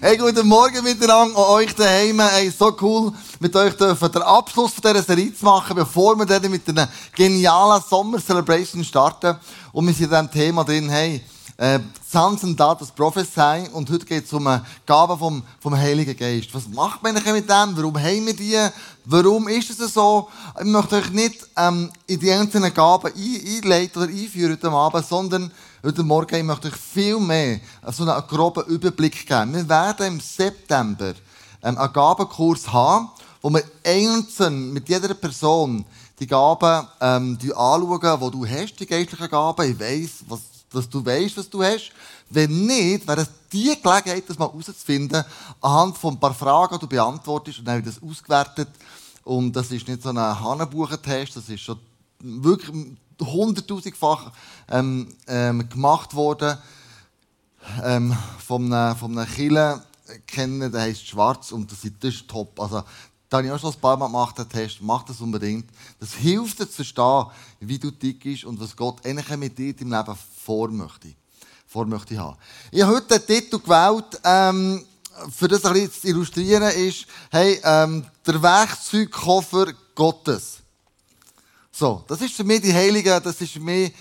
Hey, guten Morgen miteinander an euch daheim. Hey, so cool, mit euch dürfen den Abschluss von dieser Serie zu machen, bevor wir dann mit einer genialen Sommer-Celebration starten. Und wir sind in diesem Thema drin, hey, äh, Sons and Daughters Prophesy. Und heute geht es um eine Gabe vom, vom Heiligen Geist. Was macht man eigentlich mit dem? Warum haben wir die? Warum ist es so? Ich möchte euch nicht ähm, in die einzelnen Gaben einleiten oder einführen heute Abend, sondern heute Morgen möchte ich viel mehr so einen groben Überblick geben. Wir werden im September einen Gabenkurs haben, wo wir einzeln mit jeder Person die Gaben ähm, anschauen, die du hast, die geistlichen Gaben. Ich weiss, was dass du weißt, was du hast. Wenn nicht, wäre es die Gelegenheit, das mal herauszufinden, anhand von ein paar Fragen, die du beantwortest, und dann wird das ausgewertet. Und das ist nicht so ein Hahnenbuchentest, das ist schon wirklich hunderttausendfach ähm, ähm, gemacht worden ähm, von einem, von einem Killer kennen, der heißt Schwarz und das ist top. Also da habe ich auch schon ein paar Mal gemacht, den Test. Mach das unbedingt. Das hilft dir zu verstehen, wie du tickst und was Gott eigentlich mit dir im Leben vor möchte, vor möchte haben. Ich habe heute den Titel gewählt, ähm, für das ein bisschen zu illustrieren, ist, hey, ähm, der Werkzeugkoffer Gottes. So, das ist für mich die Heilige, das ist für mich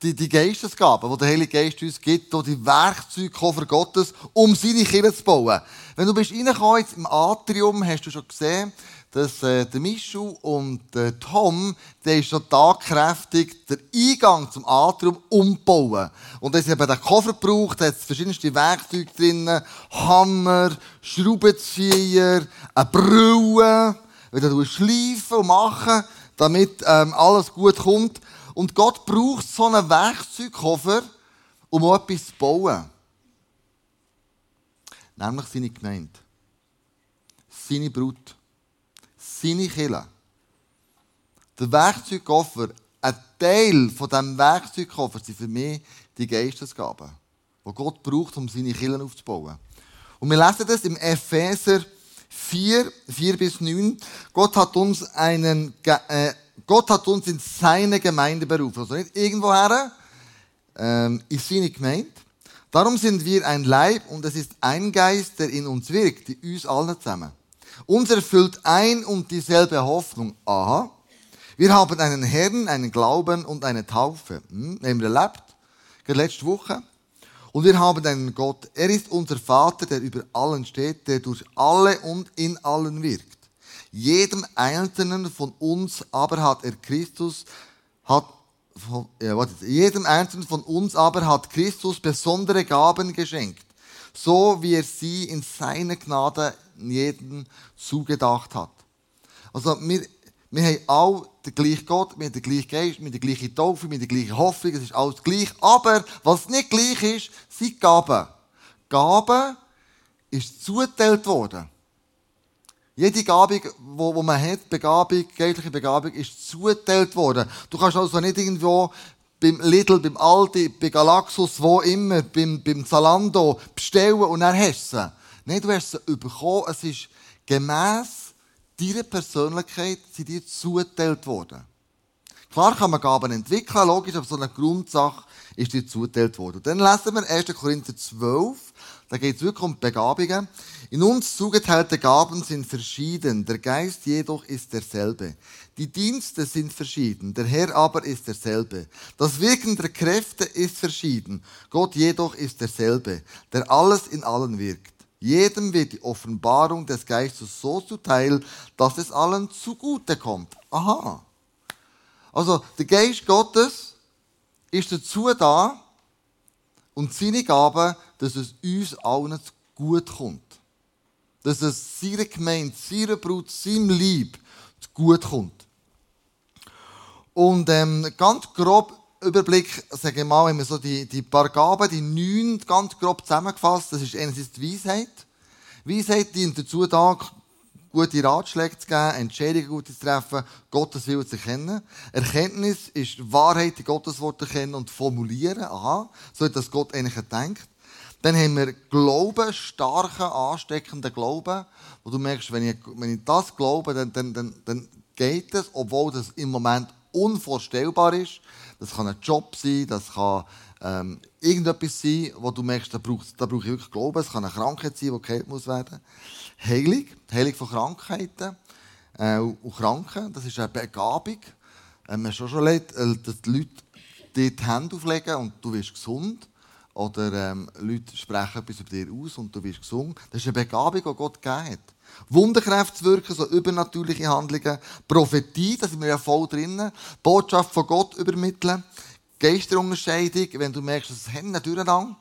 die, die Geistesgabe, die der Heilige Geist uns gibt, die Werkzeugkoffer Gottes, um seine Kirche zu bauen. Wenn du bist reingekommen jetzt im Atrium, hast du schon gesehen, dass äh, der Michu und äh, Tom, der ist schon tagkräftig, den Eingang zum Atrium umbauen. Und da ist eben der Koffer gebraucht, da hat verschiedenste Werkzeuge drin, Hammer, Schraubenzieher, eine Brille, wieder du schleifen und machen, damit ähm, alles gut kommt. Und Gott braucht so einen Werkzeugkoffer, um etwas zu bauen. Nämlich seine Gemeinde. Seine Brut. Seine Kille. Der Werkzeugkoffer, ein Teil von diesem Werkzeugkoffer sind für mich die Geistesgaben, die Gott braucht, um seine Kirchen aufzubauen. Und wir lesen das im Epheser 4, 4 bis 9. Gott hat uns einen, äh, Gott hat uns in seine Gemeinde berufen. Also nicht irgendwoher, ähm, in seine Gemeinde. Darum sind wir ein Leib und es ist ein Geist, der in uns wirkt, die uns alle zusammen. Uns erfüllt ein und dieselbe Hoffnung. Aha. Wir haben einen Herrn, einen Glauben und eine Taufe. Hm, haben wir erlebt. Letzte Woche. Und wir haben einen Gott. Er ist unser Vater, der über allen steht, der durch alle und in allen wirkt. Jedem Einzelnen von uns aber hat er Christus, hat, ja, warte, jedem Einzelnen von uns aber hat Christus besondere Gaben geschenkt, so wie er sie in seiner Gnade jedem zugedacht hat. Also, wir, wir haben alle den gleichen Gott, wir haben den gleichen Geist, wir haben die gleiche Taufe, wir haben die gleiche Hoffnung, es ist alles gleich. Aber was nicht gleich ist, sind Gaben. Gaben ist zugeteilt worden. Jede Gabung, die man hat, Begabung, geistliche Begabung, ist zugeteilt worden. Du kannst also nicht irgendwo beim Lidl, beim Aldi, bei Galaxus, wo immer, beim, beim Zalando bestellen und dann hast du sie. Nein, du hast sie bekommen. Es ist gemäss deiner Persönlichkeit sind dir zugeteilt worden. Klar kann man Gaben entwickeln, logisch, aber so eine Grundsache ist dir zugeteilt worden. dann lesen wir 1. Korinther 12, da geht es wirklich um Begabungen. In uns zugeteilte Gaben sind verschieden, der Geist jedoch ist derselbe. Die Dienste sind verschieden, der Herr aber ist derselbe. Das Wirken der Kräfte ist verschieden, Gott jedoch ist derselbe, der alles in allen wirkt. Jedem wird die Offenbarung des Geistes so zuteil, dass es allen zugute kommt. Aha. Also der Geist Gottes ist dazu da und seine Gaben, dass es uns allen gut kommt dass es seiner Gemeinde, seiner Brut, seinem Lieb gut kommt. Und ähm, ganz grob Überblick, sage ich mal, wir so die, die paar Gaben, die neun ganz grob zusammengefasst, das ist einerseits die Weisheit. Weisheit dient dazu da, gute Ratschläge zu geben, Entscheidungen gut zu treffen, Gottes Willen zu erkennen. Erkenntnis ist Wahrheit in Gottes Wort erkennen und formulieren. Aha, so hat das Gott eigentlich gedacht. Dann haben wir Glauben, starken, ansteckenden Glauben, wo du merkst, wenn ich, wenn ich das glaube, dann, dann, dann, dann geht es, obwohl das im Moment unvorstellbar ist. Das kann ein Job sein, das kann ähm, irgendetwas sein, wo du merkst, da brauche da brauch ich wirklich Glauben. Es kann eine Krankheit sein, die geheilt muss werden. Heilung, Heilung von Krankheiten äh, und Kranken, das ist eine Begabung. Ähm, man schon schon erlebt, äh, dass die Leute dir die Hände auflegen und du wirst gesund. Oder ähm, Leute sprechen etwas über dir aus und du wirst gesund. Das ist eine Begabung, die Gott gegeben hat. Wunderkräfte wirken, so übernatürliche Handlungen. Prophetie, da sind wir ja voll drinnen. Botschaft von Gott übermitteln. Geisterunterscheidung, wenn du merkst, es Hände durcheinander,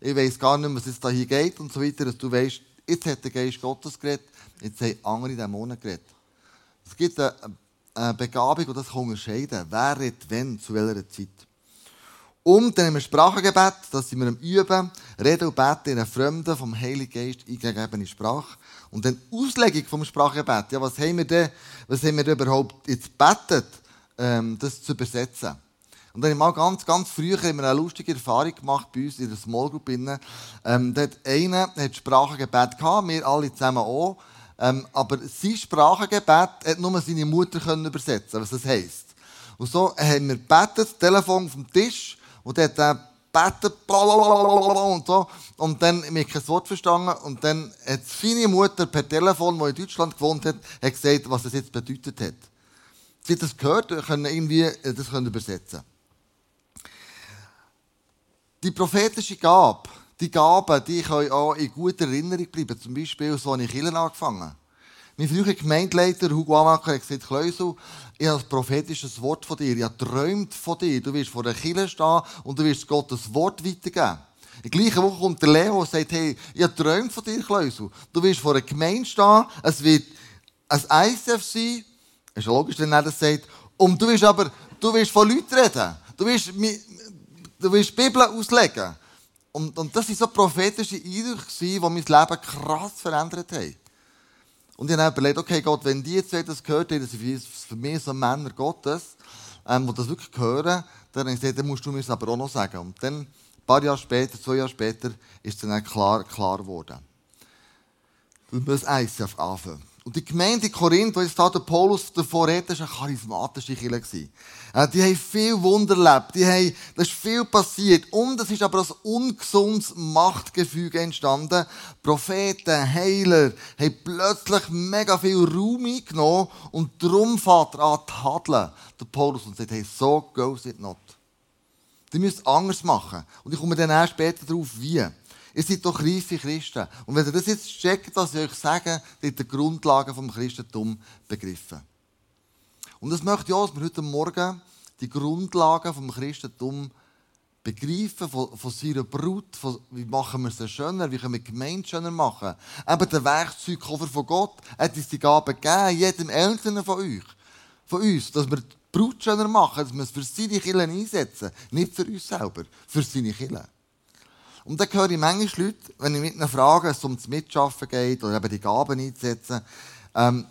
ich weiß gar nicht mehr, was es da hier geht und so weiter, dass du weißt, jetzt hat der Geist Gottes geredet, jetzt haben andere Dämonen geredet. Es gibt eine, Begabung, die das unterscheiden wer redet wenn, zu welcher Zeit. Und dann haben wir Sprachengebet, das sind wir am Üben, reden und beten in einer fremden, vom Heiligen Geist eingegebene Sprache. Und dann Auslegung vom Sprachengebet. Ja, was haben wir denn, was haben wir denn überhaupt jetzt betet, ähm, das zu übersetzen? Und dann habe ich mal ganz, ganz früher eine lustige Erfahrung gemacht bei uns in der Small Group. Ähm, da hat einer hat Sprachengebet gehabt, wir alle zusammen auch. Ähm, aber sein Sprachengebet hat nur seine Mutter können übersetzen, was das heisst. Und so haben wir gebetet, das Telefon dem Tisch, und dann hat er gebetet, und so. Und dann habe ich kein Wort verstanden. Und dann hat seine Mutter per Telefon, die in Deutschland gewohnt hat, hat gesagt, was das jetzt bedeutet hat. Sie hat das gehört, können irgendwie äh, das können übersetzen. Die prophetische Gabe, die Gaben, die können auch in guter Erinnerung bleiben. Zum Beispiel, so habe ich Kirchen angefangen. Mein früherer Gemeindeleiter Hugo Amaker hat gesagt, Kleusel, ich habe ein prophetisches Wort von dir. Ich habe träumt von dir. Du wirst vor der Kirche stehen und du wirst Gottes Wort weitergeben. In der gleichen Woche kommt der Leo und sagt, hey, ich habe träumt von dir, Kleusel. Du wirst vor einer Gemeinde stehen, es wird ein ICF sein. Das ist logisch, wenn er das sagt. Und du wirst aber, du wirst von Leuten reden. Du wirst du willst die Bibel auslegen. Und, und das waren so prophetische Eindrücke, die mein Leben krass verändert haben. Und ich habe überlegt, okay, Gott, wenn die jetzt das gehört haben, das sind für mich so Männer Gottes, ähm, die das wirklich hören, dann habe ich gesagt, dann musst du mir das aber auch noch sagen. Und dann, ein paar Jahre später, zwei Jahre später, ist dann klar, klar geworden. Du musst eins anfangen. Und die Gemeinde in Korinth, wo jetzt der Paulus davor redet, war eine charismatische Kirche. Äh, die haben viel Wunder erlebt, die haben, da ist viel passiert. Und es ist aber ein ungesundes Machtgefüge entstanden. Propheten, Heiler haben plötzlich mega viel Raum eingenommen und darum fährt er an zu der Paulus, und sagt, hey, so goes it not. Die müssen anders machen. Und ich komme dann erst später darauf, wie. Ihr seid doch reife Christen. Und wenn ihr das jetzt checkt, was ich euch sage, dann habt die Grundlagen vom Christentum begriffen. Und das möchte ich auch, dass wir heute Morgen die Grundlagen vom Christentum begreifen, von, von seiner Brut, von, wie machen wir sie schöner, wie können wir die Gemeinde schöner machen. Eben der Werkzeugkoffer von Gott hat uns die Gabe gegeben, jedem Einzelnen von euch, von uns, dass wir die Brut schöner machen, dass wir es für seine Kinder einsetzen, nicht für uns selber, für seine Kinder. Und dann höre ich manchmal Leute, wenn ich mit ihnen frage, es um das Mitschaffen geht oder eben die Gaben einzusetzen, ähm,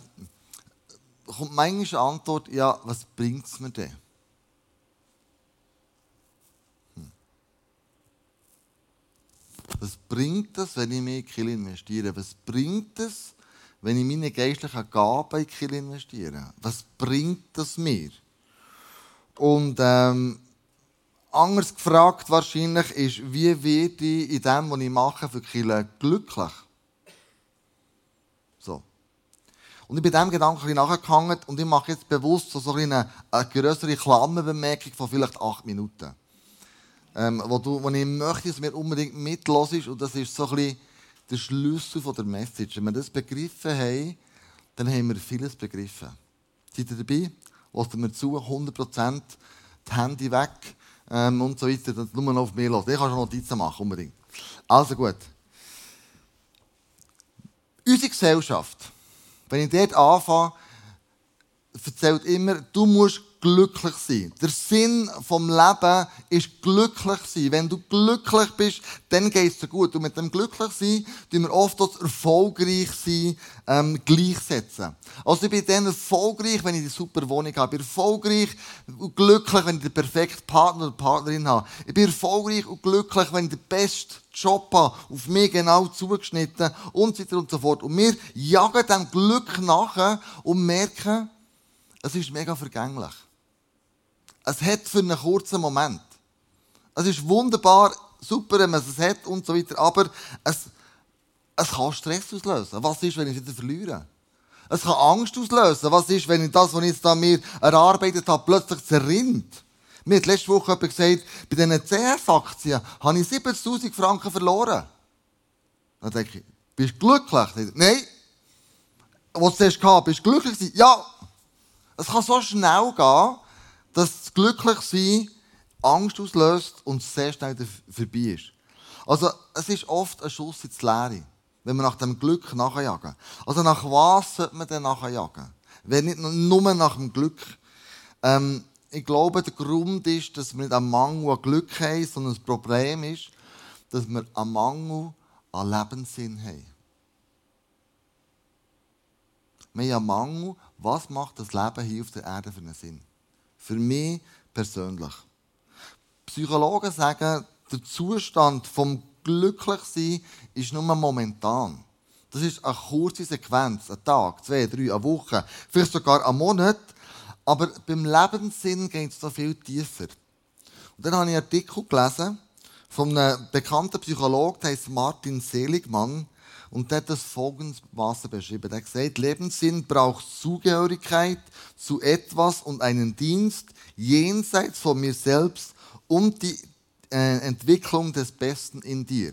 kommt manchmal eine Antwort, ja, was bringt es mir denn? Hm. Was bringt es, wenn ich mehr in Kiel investiere? Was bringt es, wenn ich meine geistlichen Gaben in Kiel investiere? Was bringt das mir? Und ähm, anders gefragt wahrscheinlich ist, wie werde ich in dem, was ich mache, für Kirche glücklich? So. Und ich bin diesem Gedanken nachgegangen und ich mache jetzt bewusst so eine, eine größere Klammerbemerkung von vielleicht acht Minuten. Ähm, wo, du, wo ich möchte, dass mir unbedingt mitlosest und das ist so ein bisschen der Schlüssel von der Message. Wenn wir das begriffen haben, dann haben wir vieles begriffen. Seid ihr dabei? Lasst mir zu, 100% die Handy weg ähm, und so weiter. Das nur noch auf mir los. Ich kann schon Notizen machen, unbedingt. Also gut. Unsere Gesellschaft, wenn ich dort anfange, erzählt immer, du musst glücklich sein. Der Sinn vom Leben ist glücklich sein. Wenn du glücklich bist, dann geht es dir gut. Und mit dem glücklich sein, tun wir oft das erfolgreich sein ähm, gleichsetzen. Also ich bin dann erfolgreich, wenn ich die super Wohnung habe. Ich bin erfolgreich und glücklich, wenn ich den perfekten Partner oder Partnerin habe. Ich bin erfolgreich und glücklich, wenn ich den besten Job habe, auf mich genau zugeschnitten und so weiter und so fort. Und wir jagen dem Glück nachher und merken, es ist mega vergänglich. Es hat für einen kurzen Moment Es ist wunderbar, super, wenn man es hat und so weiter, aber es, es kann Stress auslösen. Was ist, wenn ich es wieder verliere? Es kann Angst auslösen. Was ist, wenn ich das, was ich jetzt da mir erarbeitet habe, plötzlich zerrinnt? Mir hat letzte Woche jemand gesagt, bei diesen CS-Aktien habe ich 70.000 Franken verloren. Dann denke ich, bist du glücklich? Nein. Was du hast, bist du glücklich? Ja. Es kann so schnell gehen, dass das Glücklichsein Angst auslöst und sehr schnell vorbei ist. Also, es ist oft ein Schuss ins Leere, wenn wir nach dem Glück nachjagen. Also, nach was sollte man denn nachjagen? Wenn nicht nur nach dem Glück. Ähm, ich glaube, der Grund ist, dass wir nicht einen Mangel an Glück haben, sondern das Problem ist, dass wir einen Mangel an Lebenssinn haben. Wir haben einen Mangel, was macht das Leben hier auf der Erde für einen Sinn? Für mich persönlich. Psychologen sagen, der Zustand vom Glücklichsein ist nur momentan. Das ist eine kurze Sequenz, ein Tag, zwei, drei, eine Woche, vielleicht sogar ein Monat. Aber beim Lebenssinn geht es so viel tiefer. Und dann habe ich einen Artikel gelesen von einem bekannten Psychologen, der heißt Martin Seligmann. Und der hat das folgendermaßen beschrieben. Er hat gesagt, Lebenssinn braucht Zugehörigkeit zu etwas und einen Dienst jenseits von mir selbst und die äh, Entwicklung des Besten in dir.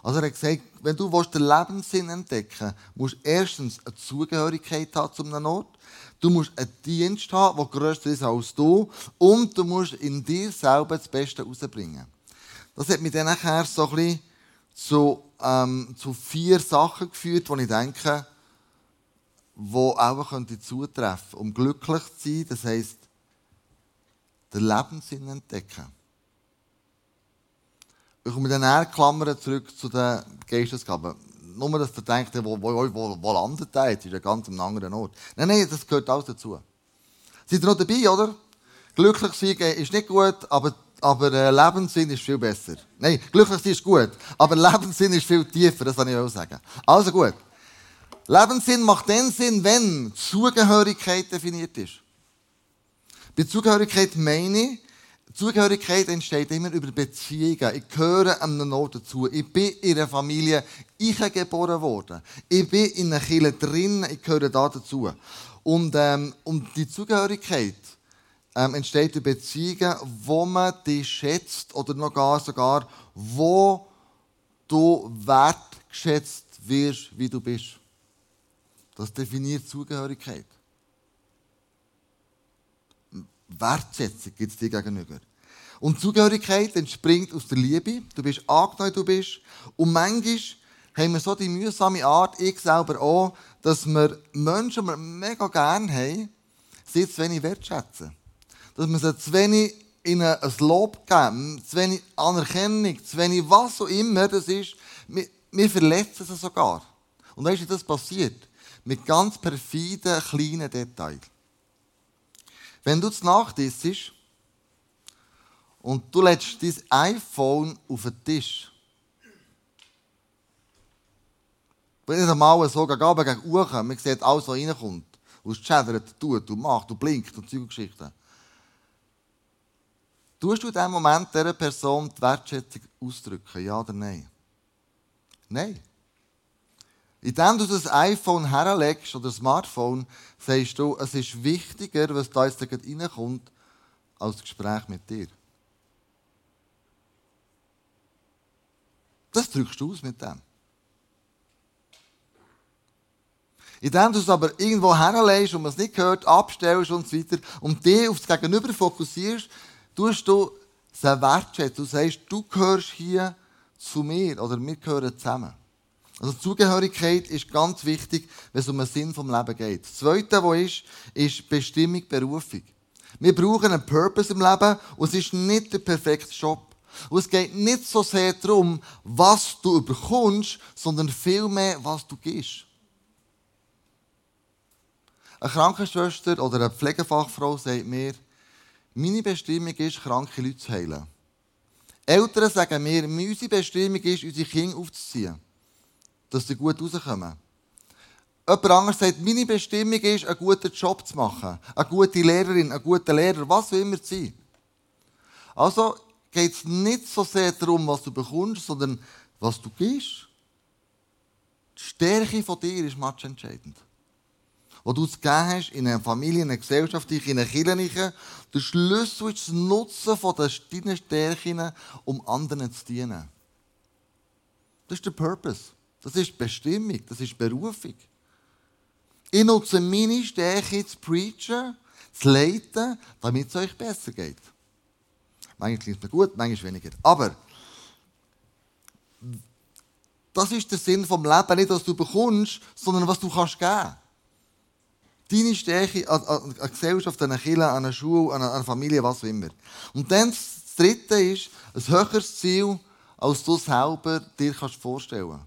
Also er hat gesagt, wenn du den Lebenssinn entdecken willst, musst du erstens eine Zugehörigkeit haben zu einem Ort. Du musst einen Dienst haben, der grösser ist als du. Und du musst in dir selber das Beste rausbringen. Das hat mich dann nachher so ein bisschen zu, ähm, zu vier Sachen geführt, die ich denke, die auch könnte zutreffen um glücklich zu sein. Das heisst, den Lebenssinn entdecken. Ich komme dann Klammern zurück zu den Geistesgaben nur, dass ihr denkt, wo, wo, wo, wo landet der jetzt? Ist ja ganz am anderen Ort. Nein, nein, das gehört alles dazu. Seid ihr noch dabei, oder? Glücklich sein ist nicht gut, aber, aber äh, Lebenssinn ist viel besser. Nein, glücklich sein ist gut, aber Lebenssinn ist viel tiefer, das kann ich auch sagen. Also gut. Lebenssinn macht den Sinn, wenn Zugehörigkeit definiert ist. Bei Zugehörigkeit meine ich, Zugehörigkeit entsteht immer über Beziehungen. Ich gehöre einem Ort dazu. Ich bin in einer Familie ich geboren worden. Ich bin in einer Kirche drin, ich gehöre da dazu. Und, ähm, und die Zugehörigkeit ähm, entsteht durch Beziehungen, wo man dich schätzt oder noch gar sogar, wo du wertgeschätzt wirst, wie du bist. Das definiert Zugehörigkeit. Wertschätzung gibt es dir gegenüber. Und Zugehörigkeit entspringt aus der Liebe. Du bist angenommen, du bist. Und manchmal haben wir so die mühsame Art, ich selber auch, dass wir Menschen, die wir mega gerne haben, sie zu wenig wertschätzen. Dass sie zu wenig ihnen ein Lob geben, zu wenig Anerkennung, zu wenig was auch immer das ist. Wir, wir verletzen sie sogar. Und du, wie das passiert? Mit ganz perfiden, kleinen Details. Wenn du zu Nacht isst und du lädst dein iPhone auf den Tisch, wenn nicht einmal so gegen Abend gegen Uhren, man sieht alles, was reinkommt, und es tut und macht und blinkt und Zeuggeschichten. Tust du in diesem Moment dieser Person die Wertschätzung ausdrücken, ja oder nein? Nein. Indem du das iPhone herlegst oder das Smartphone, sagst du, es ist wichtiger, was da jetzt reinkommt, als das Gespräch mit dir. Das drückst du aus mit dem. Indem du es aber irgendwo herlegst und man es nicht hört, abstellst und so weiter und dich auf das Gegenüber fokussierst, tust du es wertschätzen. Du sagst, du gehörst hier zu mir oder wir gehören zusammen. Also Zugehörigkeit ist ganz wichtig, wenn es um den Sinn vom Leben geht. Das Zweite, was ist, ist Bestimmung, Berufung. Wir brauchen einen Purpose im Leben und es ist nicht der perfekte Job. Und es geht nicht so sehr darum, was du bekommst, sondern vielmehr, was du gibst. Eine Krankenschwester oder eine Pflegefachfrau sagt mir, meine Bestimmung ist, kranke Leute zu heilen. Eltern sagen mir, unsere Bestimmung ist, unsere Kinder aufzuziehen dass sie gut rauskommen. Jemand anderes sagt, meine Bestimmung ist, einen guten Job zu machen. Eine gute Lehrerin, einen guten Lehrer, was will immer sein. Also, geht es nicht so sehr darum, was du bekommst, sondern was du gibst. Die Stärke von dir ist entscheidend. Was du es gegeben hast in einer Familie, in einer Gesellschaft, in einer Kirche, der Schlüssel ist das Nutzen von deinen Stärken, um anderen zu dienen. Das ist der Purpose. Das ist Bestimmung. Das ist Berufung. Ich nutze meine Stärke zu preachen, zu leiten, damit es euch besser geht. Manchmal klingt es mir gut, manchmal weniger. Aber das ist der Sinn vom Leben, nicht was du bekommst, sondern was du kannst geben. Deine Stärke an, an, an Gesellschaft, an eine Kirche, an eine Schule, an eine Familie, was auch immer. Und dann das Dritte ist ein höheres Ziel, als du selber dir kannst vorstellen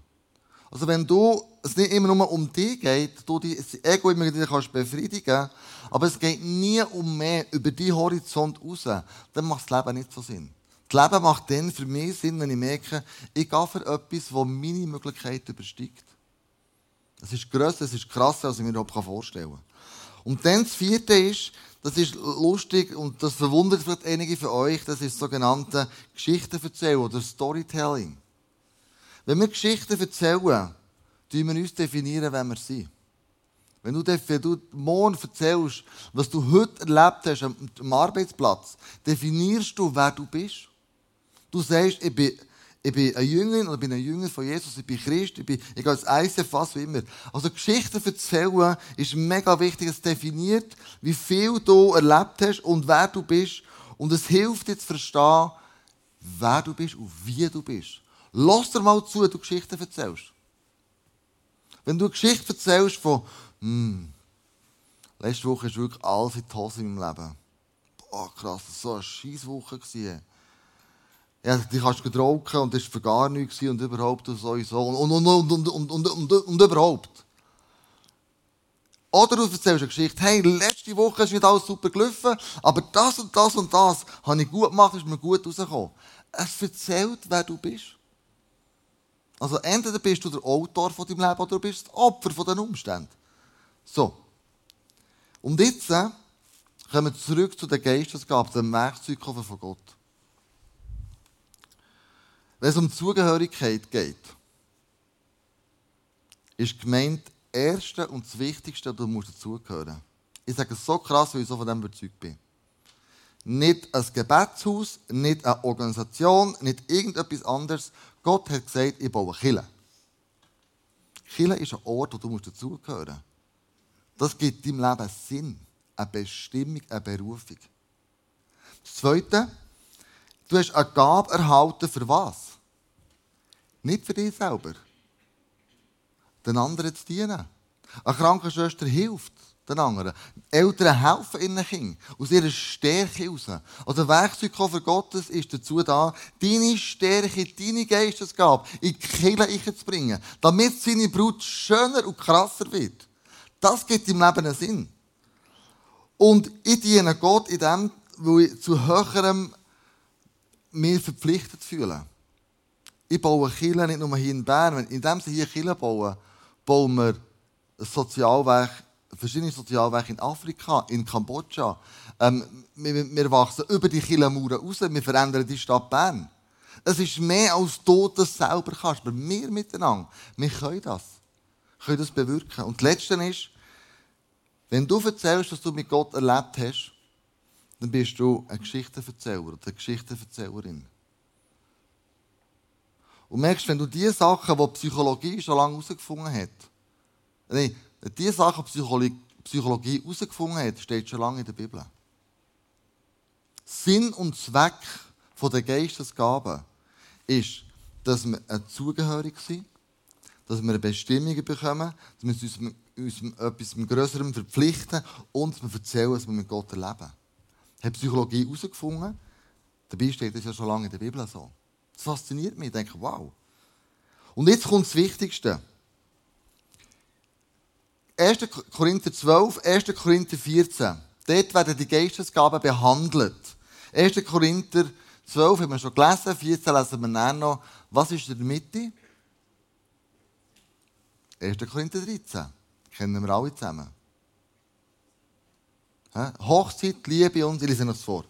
Also wenn du es nicht immer nur um dich geht, du das Ego immer wieder kannst befriedigen aber es geht nie um mehr über deinen Horizont raus, dann macht das Leben nicht so Sinn. Das Leben macht dann für mich Sinn, wenn ich merke, ich gehe für etwas, das meine Möglichkeiten übersteigt. Es ist grösser, es ist krasser, als ich mir überhaupt vorstellen kann. Und dann das vierte ist, das ist lustig und das verwundert vielleicht einige von euch, das ist das sogenannte Geschichten erzählen oder Storytelling. Wenn wir Geschichten erzählen, tun wir uns definieren, wer wir sind. Wenn du, wenn du morgen erzählst, was du heute erlebt hast am Arbeitsplatz, definierst du, wer du bist. Du sagst, ich bin ich bin ein Jünger oder bin ein Jünger von Jesus, ich bin Christ, ich, bin, ich gehe als ICF, was wie immer. Also Geschichten erzählen ist mega wichtig. Es definiert, wie viel du erlebt hast und wer du bist. Und es hilft dir zu verstehen, wer du bist und wie du bist. Lass dir mal zu, du Geschichten erzählst. Wenn du eine Geschichte erzählst von, hm, letzte Woche ist wirklich alles in die Hose in meinem Leben. Boah, krass, das war so eine scheiß Woche. Ja, die kannst du rauchen und das war für gar nichts und überhaupt und sowieso und, und, und, und, und, und, und, und überhaupt. Oder du erzählst eine Geschichte, hey, letzte Woche ist nicht alles super gelaufen, aber das und das und das habe ich gut gemacht, ist mir gut rausgekommen. Es erzählt, wer du bist. Also entweder bist du der Autor von deinem Leben oder du bist das Opfer von den Umständen. So. Und jetzt äh, kommen wir zurück zu der Geistesgabe, dem Werkzeug von Gott. Wenn es um Zugehörigkeit geht, ist gemeint, das Erste und das Wichtigste, du musst dazugehören. Ich sage es so krass, weil ich so von dem überzeugt bin. Nicht ein Gebetshaus, nicht eine Organisation, nicht irgendetwas anderes. Gott hat gesagt, ich baue Kille. Kille ist ein Ort, wo du dazugehören musst. Das gibt deinem Leben Sinn, eine Bestimmung, eine Berufung. Das Zweite, du hast eine Gabe erhalten für was? Nicht für dich selber. Den anderen zu dienen. Eine Krankenschwester hilft den anderen. Eltern helfen ihren Kindern aus ihrer Stärke heraus. Also der Werkzeugkoffer Gottes ist dazu da, deine Stärke, deine Geistesgabe in die Kirche zu bringen, damit seine Brut schöner und krasser wird. Das gibt im Leben einen Sinn. Und ich diene Gott in dem, weil ich zu höherem mir verpflichtet fühle ich baue Kirche nicht nur hier in Bern. Indem sie hier Kirche bauen, bauen wir Sozialwerk, verschiedene Sozialwerke in Afrika, in Kambodscha. Ähm, wir, wir, wachsen über die Kirchenmauern raus, wir verändern die Stadt Bern. Es ist mehr als du das selber kannst, aber wir miteinander, wir können das. Wir können das bewirken. Und das Letzte ist, wenn du erzählst, was du mit Gott erlebt hast, dann bist du ein Geschichtenverzähler oder eine Geschichtenverzählerin. Und merkst, wenn du die Sachen, die Psychologie schon lange herausgefunden hat, nein, die Sachen, die Psychologie herausgefunden hat, steht schon lange in der Bibel. Sinn und Zweck der Geistesgaben ist, dass wir zugehörig sind, dass wir eine Bestimmung bekommen, dass wir uns, uns etwas Größerem verpflichten und dass wir erzählen, was wir mit Gott erleben. Hat Psychologie herausgefunden, dabei steht das ja schon lange in der Bibel so. Das fasziniert mich. Ich denke, wow. Und jetzt kommt das Wichtigste. 1. Korinther 12, 1. Korinther 14. Dort werden die Geistesgaben behandelt. 1. Korinther 12 haben wir schon gelesen, 14 lesen wir dann noch. Was ist in der Mitte? 1. Korinther 13. Kennen wir alle zusammen. Hochzeit, Liebe und, ich lese noch vor.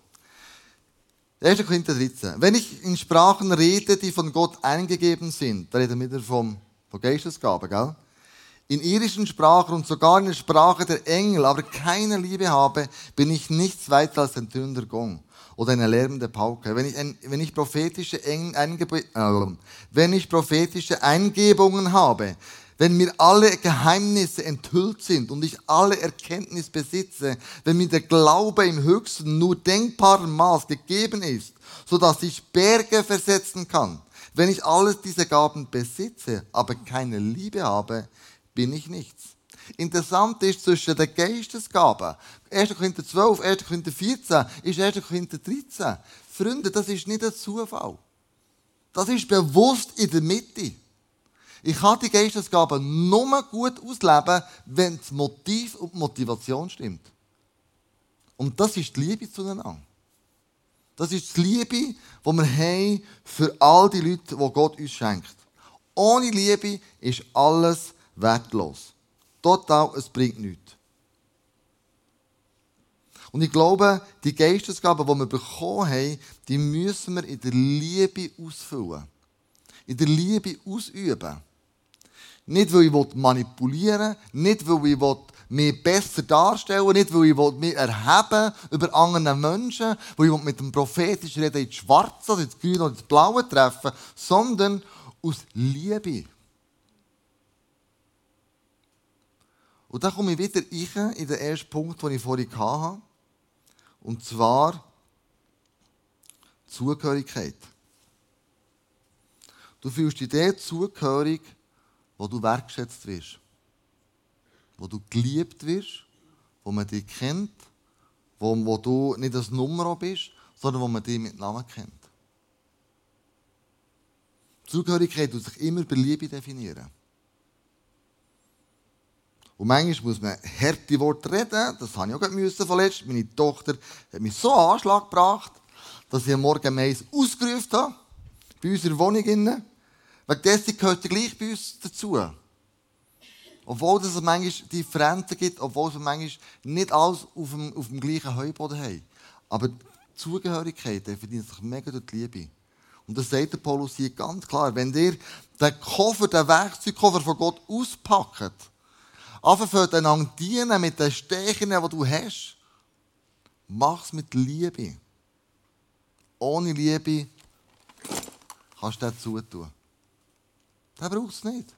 1. Korinther 13. Wenn ich in Sprachen rede, die von Gott eingegeben sind, da reden wir vom, von Geistesgaben, gell? In irischen Sprachen und sogar in der Sprache der Engel, aber keine Liebe habe, bin ich nichts weiter als ein tönender Gong oder eine lärmende Pauke. Wenn ich, ein, wenn ich prophetische Engel, äh, wenn ich prophetische Eingebungen habe, wenn mir alle Geheimnisse enthüllt sind und ich alle Erkenntnis besitze, wenn mir der Glaube im höchsten, nur denkbaren Maß gegeben ist, so dass ich Berge versetzen kann, wenn ich alles diese Gaben besitze, aber keine Liebe habe, bin ich nichts. Interessant ist zwischen den Geistesgaben, 1. Korinther 12, 1. Korinther 14, ist 1. Korinther 13. Freunde, das ist nicht ein Zufall. Das ist bewusst in der Mitte. Ich kann die Geistesgaben nur gut ausleben, wenn das Motiv und die Motivation stimmt. Und das ist die Liebe zueinander. Das ist die Liebe, die wir haben für all die Leute, die Gott uns schenkt. Ohne Liebe ist alles wertlos. Total, es bringt nichts. Und ich glaube, die Geistesgaben, die wir bekommen haben, die müssen wir in der Liebe ausfüllen. In der Liebe ausüben. Nicht, weil ich manipulieren will, nicht, weil ich mich besser darstellen will, nicht, weil ich mich erheben über andere Menschen, weil ich mit dem prophetischen Reden ins Schwarze, ins Grüne oder ins Blaue treffen sondern aus Liebe. Und dann komme ich wieder rein in den ersten Punkt, den ich vorhin hatte. Und zwar Zugehörigkeit. Du fühlst dich der zugehörig, wo du wertgeschätzt wirst, wo du geliebt wirst, wo man dich kennt, wo, wo du nicht als Nummer bist, sondern wo man dich mit Namen kennt. Zugehörigkeit muss sich immer bei Liebe definieren. Und manchmal muss man harte Worte reden, das habe ich auch verletzt. Meine Tochter hat mich so einen Anschlag gebracht, dass ich am Morgen Mais ausgerufen habe, bei unserer Wohnung. Wegen dessen gehört er gleich bei uns dazu. Obwohl es manchmal Differenzen gibt, obwohl wir manchmal nicht alles auf dem, auf dem gleichen Heuboden haben. Aber die Zugehörigkeit verdient sich mega durch die Liebe. Und das sagt der Paulus hier ganz klar. Wenn ihr den Koffer, den Werkzeugkoffer von Gott auspackt, anfangen einander dienen mit den Stärken, die du hast, mach es mit Liebe. Ohne Liebe kannst du das zutun. Den braucht es nicht.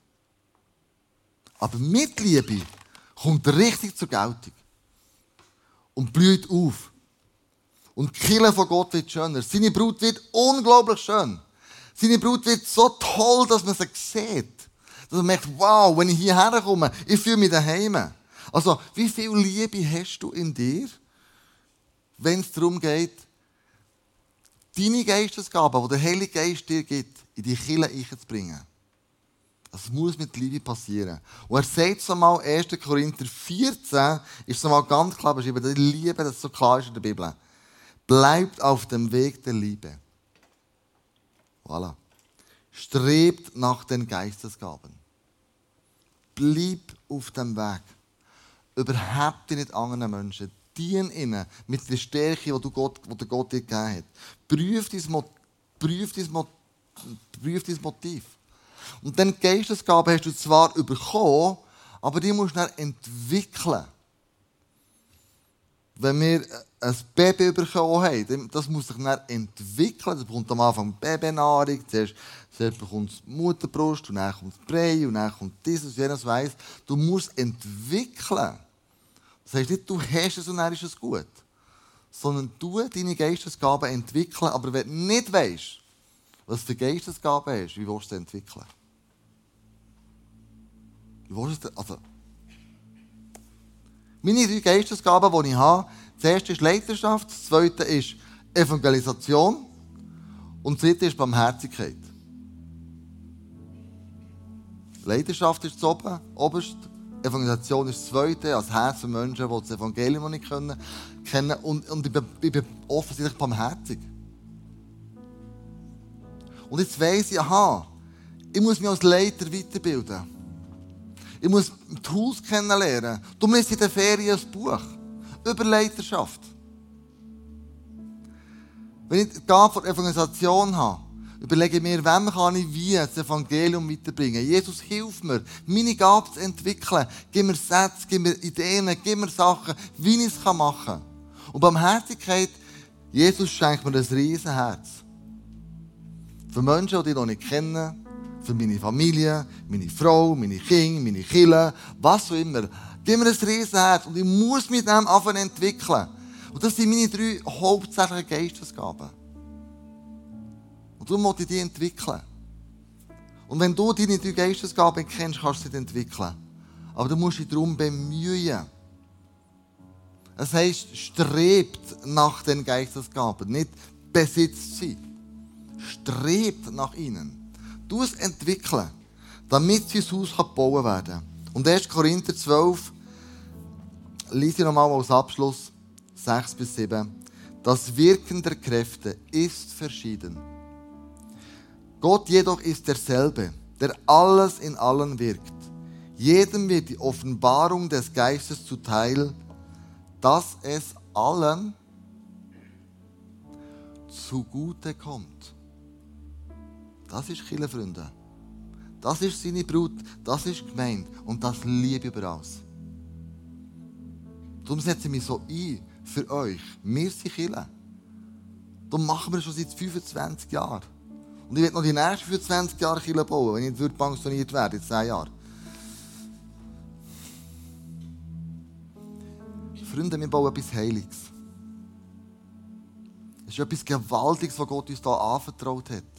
Aber mit Liebe kommt richtig zur Geltung. Und blüht auf. Und die Kille von Gott wird schöner. Seine Brut wird unglaublich schön. Seine Brut wird so toll, dass man sie sieht. Dass man merkt, wow, wenn ich hierher komme, ich fühle mich daheim. Also, wie viel Liebe hast du in dir, wenn es darum geht, deine Geistesgaben, die der Heilige Geist dir gibt, in die Kille einzubringen? Das muss mit Liebe passieren. Und er sagt so mal, 1. Korinther 14, ist so mal ganz klar beschrieben, die Liebe, das so klar ist in der Bibel. Bleibt auf dem Weg der Liebe. Voilà. Strebt nach den Geistesgaben. Bleib auf dem Weg. Überhaupt nicht anderen Menschen. Dien ihnen mit der Stärke, die, du Gott, die der Gott dir gegeben hat. Prüf dein, prüf dein, prüf dein Motiv. Und dann Geistesgabe hast du zwar bekommen, aber die musst du dann entwickeln. Wenn wir ein Baby bekommen haben, das muss sich dann entwickeln. Das bekommt am Anfang Babynahrung, zuerst, zuerst bekommt es Mutterbrust, und dann kommt Brei, und dann kommt dieses, jenes, weiss. Du musst entwickeln. Das heißt nicht, du hast es und dann ist es gut. Sondern du deine Geistesgaben entwickeln, aber wenn du nicht weißt, was für Geistesgaben hast, wie willst du sie entwickeln? Wie willst du also, meine drei Geistesgaben, die ich habe, das erste ist Leiterschaft, das zweite ist Evangelisation und das dritte ist Barmherzigkeit. Leidenschaft ist das oben, oberst. Evangelisation ist das zweite, als Herz für Menschen, die das Evangelium nicht kennen. Und, und ich, bin, ich bin offensichtlich barmherzig. Und jetzt weiss ich, aha, ich muss mich als Leiter weiterbilden. Ich muss Tools kennenlernen. Du musst in der Ferien ein Buch über Leiterschaft. Wenn ich die Gabe von Evangelisation habe, überlege ich mir, wem kann ich wie das Evangelium weiterbringen. Jesus, hilf mir, meine Gabe zu entwickeln. Gib mir Sätze, gib mir Ideen, gib mir Sachen, wie ich es machen kann. Und Barmherzigkeit, Jesus schenkt mir ein Riesenherz. Für Menschen, die ich noch nicht kennen, für meine Familie, meine Frau, meine Kinder, meine Kinder, was auch immer. Gib mir ein Riesenherz und ich muss mit dem anfangen entwickeln. Und das sind meine drei hauptsächlichen Geistesgaben. Und du musst die entwickeln. Und wenn du deine drei Geistesgaben kennst, kannst du sie entwickeln. Aber du musst dich darum bemühen. Es heisst, strebt nach den Geistesgaben, nicht besitzt sie. Strebt nach ihnen. Du es entwickeln, damit sein Haus gebaut werden kann. Und 1. Korinther 12, lese ich nochmal als Abschluss, 6 bis 7. Das Wirken der Kräfte ist verschieden. Gott jedoch ist derselbe, der alles in allen wirkt. Jedem wird die Offenbarung des Geistes zuteil, dass es allen zugute kommt. Das ist Chile, Freunde. Das ist seine Brut, das ist gemeint und das liebe über alles. Darum setze ich mich so ein für euch. Wir sind Chile. Darum machen wir schon seit 25 Jahren. Und ich werde noch die nächsten 25 Jahre Chile bauen, wenn ich nicht pensioniert werde, in 10 Jahren. Freunde, wir bauen etwas Heiliges. Es ist etwas Gewaltiges, was Gott uns hier anvertraut hat.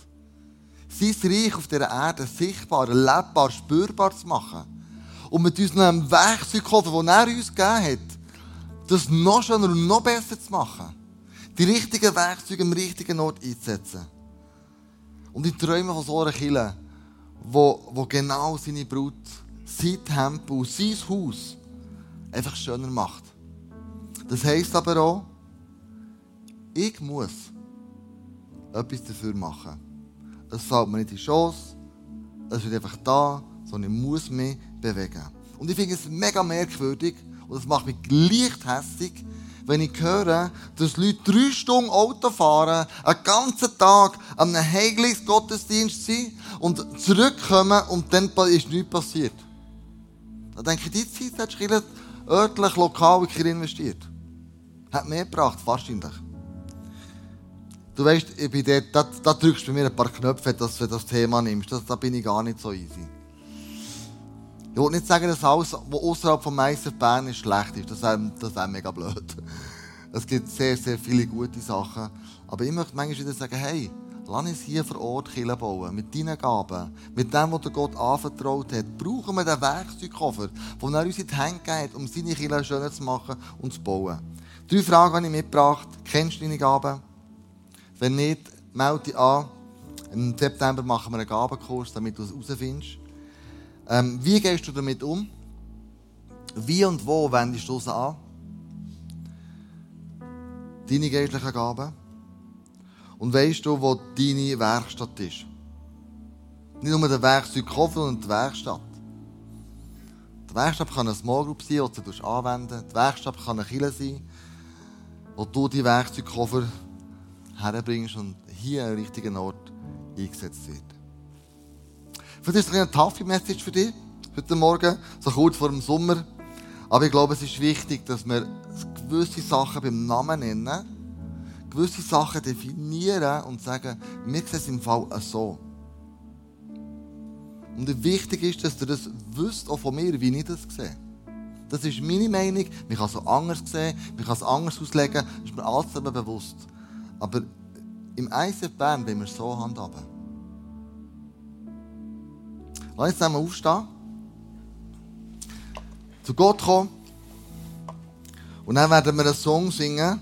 Sein Reich auf dieser Erde sichtbar, lebbar, spürbar zu machen. Und mit unserem Werkzeugkoffer, den er uns gegeben hat, das noch schöner und noch besser zu machen. Die richtigen Werkzeuge am richtigen Ort einzusetzen. Und ich träume von so einer Kille, wo, wo genau seine Brut, sein Tempel, sein Haus einfach schöner macht. Das heisst aber auch, ich muss etwas dafür machen. Es fällt mir nicht in die Chance, es wird einfach da, sondern ich muss mich bewegen. Und ich finde es mega merkwürdig und es macht mich leicht hässlich, wenn ich höre, dass Leute drei Stunden Auto fahren, einen ganzen Tag an einem Heiligsgottesdienst sind und zurückkommen und dann ist nichts passiert. Da denke ich, die Zeit hättest du örtlich, lokal investiert. Hat mehr gebracht, wahrscheinlich. Du weißt, ich bin dort, da, da drückst du bei mir ein paar Knöpfe, dass du das Thema nimmst. Das, da bin ich gar nicht so easy. Ich will nicht sagen, dass alles, was außerhalb von Meister Bern ist, schlecht ist. Das wäre das wär mega blöd. Es gibt sehr, sehr viele gute Sachen. Aber ich möchte manchmal wieder sagen, hey, lass uns hier vor Ort Kirche bauen. Mit deinen Gaben. Mit dem, was Gott anvertraut hat. Brauchen wir den Werkzeugkoffer, den er uns in die Hände gibt, um seine Kirche schöner zu machen und zu bauen. Drei Fragen habe ich mitgebracht. Kennst du deine Gaben? Wenn nicht, melde dich an. Im September machen wir einen Gabenkurs, damit du es herausfindest. Ähm, wie gehst du damit um? Wie und wo wendest du es an? Deine geistlichen Gaben. Und weißt du, wo deine Werkstatt ist? Nicht nur der Werkzeugkoffer, sondern die Werkstatt. Die Werkstatt kann eine Small Group sein, die du anwenden Die Werkstatt kann eine Kille sein, wo du die Werkzeugkoffer herbringst und hier am richtigen Ort eingesetzt wird. Vielleicht ist es eine tafel Message für dich heute Morgen, so kurz vor dem Sommer. Aber ich glaube, es ist wichtig, dass wir gewisse Sachen beim Namen nennen, gewisse Sachen definieren und sagen, wir sehen es im Fall so. Und wichtig ist, dass ihr das wisst, auch von mir, wie ich das sehe. Das ist meine Meinung. Man kann es anders sehen, man kann es anders auslegen. Das ist mir alles bewusst. Aber im ICF Bern wollen wir so handhaben. Lass uns zusammen aufstehen. Zu Gott kommen. Und dann werden wir einen Song singen,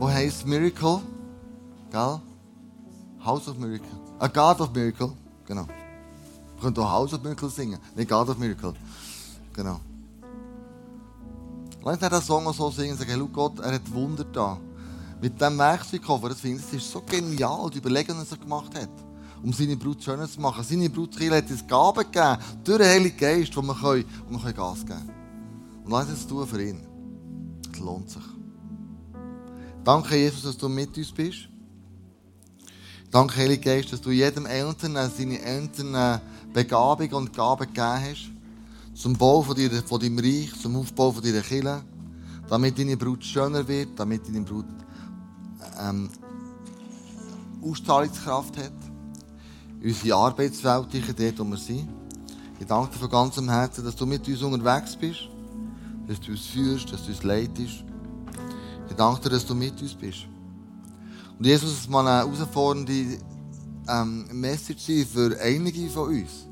der heißt Miracle. Gell? House of Miracle. A God of Miracle. Genau. Wir können auch House of Miracle singen, nicht God of Miracle. Genau. Lass uns den Song auch so singen und sagen, hey, Gott, er hat Wunder da. Mit diesem Werkzeugkoffer, das finde ich, ist so genial, die Überlegungen, die er gemacht hat um seine Brut schöner zu machen. Seine Brutkirche hat uns Gaben gegeben, durch den Heiligen Geist, wo wir, können, wo wir Gas geben können. Und lass es tun für ihn. Es lohnt sich. Danke, Jesus, dass du mit uns bist. Danke, Heilige Geist, dass du jedem Eltern seine Eltern Begabung und Gaben gegeben hast. Zum Bau von deinem Reich, zum Aufbau von deiner Kirche. Damit deine Brut schöner wird, damit deine Brut ähm, Ausstrahlungskraft hat. Unsere Arbeitswelt, dort, wo wir sind. Ich danke dir von ganzem Herzen, dass du mit uns unterwegs bist, dass du uns führst, dass du uns leitest. Ich danke dir, dass du mit uns bist. Und Jesus, es mal eine herausfordernde ähm, Message für einige von uns.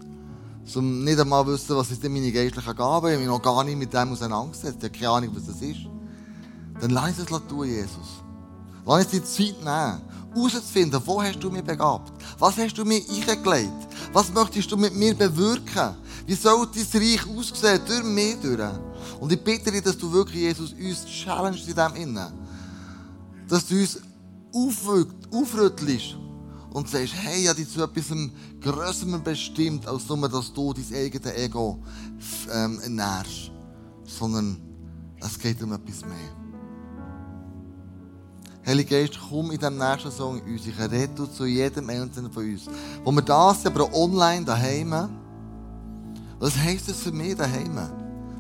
Um nicht einmal wissen, was ist denn meine geistliche Gabe. Ich habe mich noch gar nicht mit dem auseinandergesetzt. Ich habe keine Ahnung, was das ist. Dann lass das tun, Jesus. Lass uns die Zeit nehmen, herauszufinden, wo hast du mich begabt? Was hast du mir eingelegt? Was möchtest du mit mir bewirken? Wie soll dein Reich aussehen? Durch mich durch. Und ich bitte dich, dass du wirklich, Jesus, uns challengest in dem Innen. Dass du uns aufrüttelst und sagst, hey, habe dich zu etwas Größerem bestimmt, als nur, dass du dein eigenes Ego ähm, ernährst. Sondern es geht um etwas mehr. Heilige Geist, komm in diesem nächsten Song in uns. Ich rede zu jedem Einzelnen von uns. Wo wir da sind, aber online daheim. Was heisst das für mich daheim?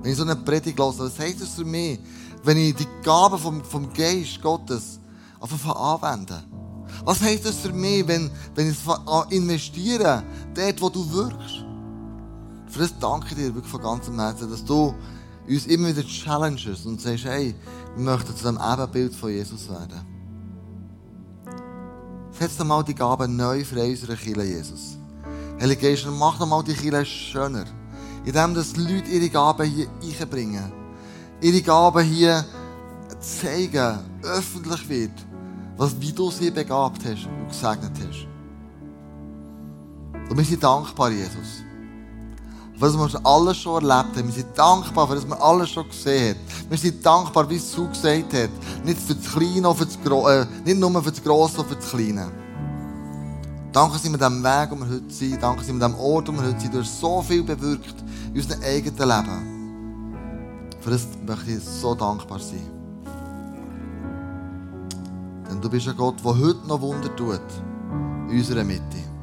Wenn ich so eine Predigt höre, was heisst das für mich, wenn ich die Gaben vom, vom Geist Gottes einfach anwende? Was heisst das für mich, wenn, wenn ich investiere, dort, wo du wirkst? Für das danke ich dir wirklich von ganzem Herzen, dass du uns immer wieder challenges und sagst, hey, wir möchten zu dem Ebenbild von Jesus werden. Setz doch die Gaben neu für unsere Kirche, Jesus. Heilige Geist, mach doch mal die Kirche schöner. Indem dass Leute ihre Gaben hier einbringen. Ihre Gaben hier zeigen, öffentlich wird, was, wie du sie begabt hast und gesegnet hast. Und wir sind dankbar, Jesus. Das wir alles schon erlebt haben. Wir sind dankbar, für das wir alles schon gesehen haben. Wir sind dankbar, wie es so gesagt hat. Nicht für das Kleine, für das Gro äh, nicht nur für das Grosse, für das Kleine. Danke sind wir dem Weg, wo wir heute sind. Danke sind wir dem Ort, wo wir heute sind. Du hast so viel bewirkt in unserem eigenen Leben. Für das möchte ich so dankbar sein. Denn du bist ein Gott, der heute noch Wunder tut in unserer Mitte.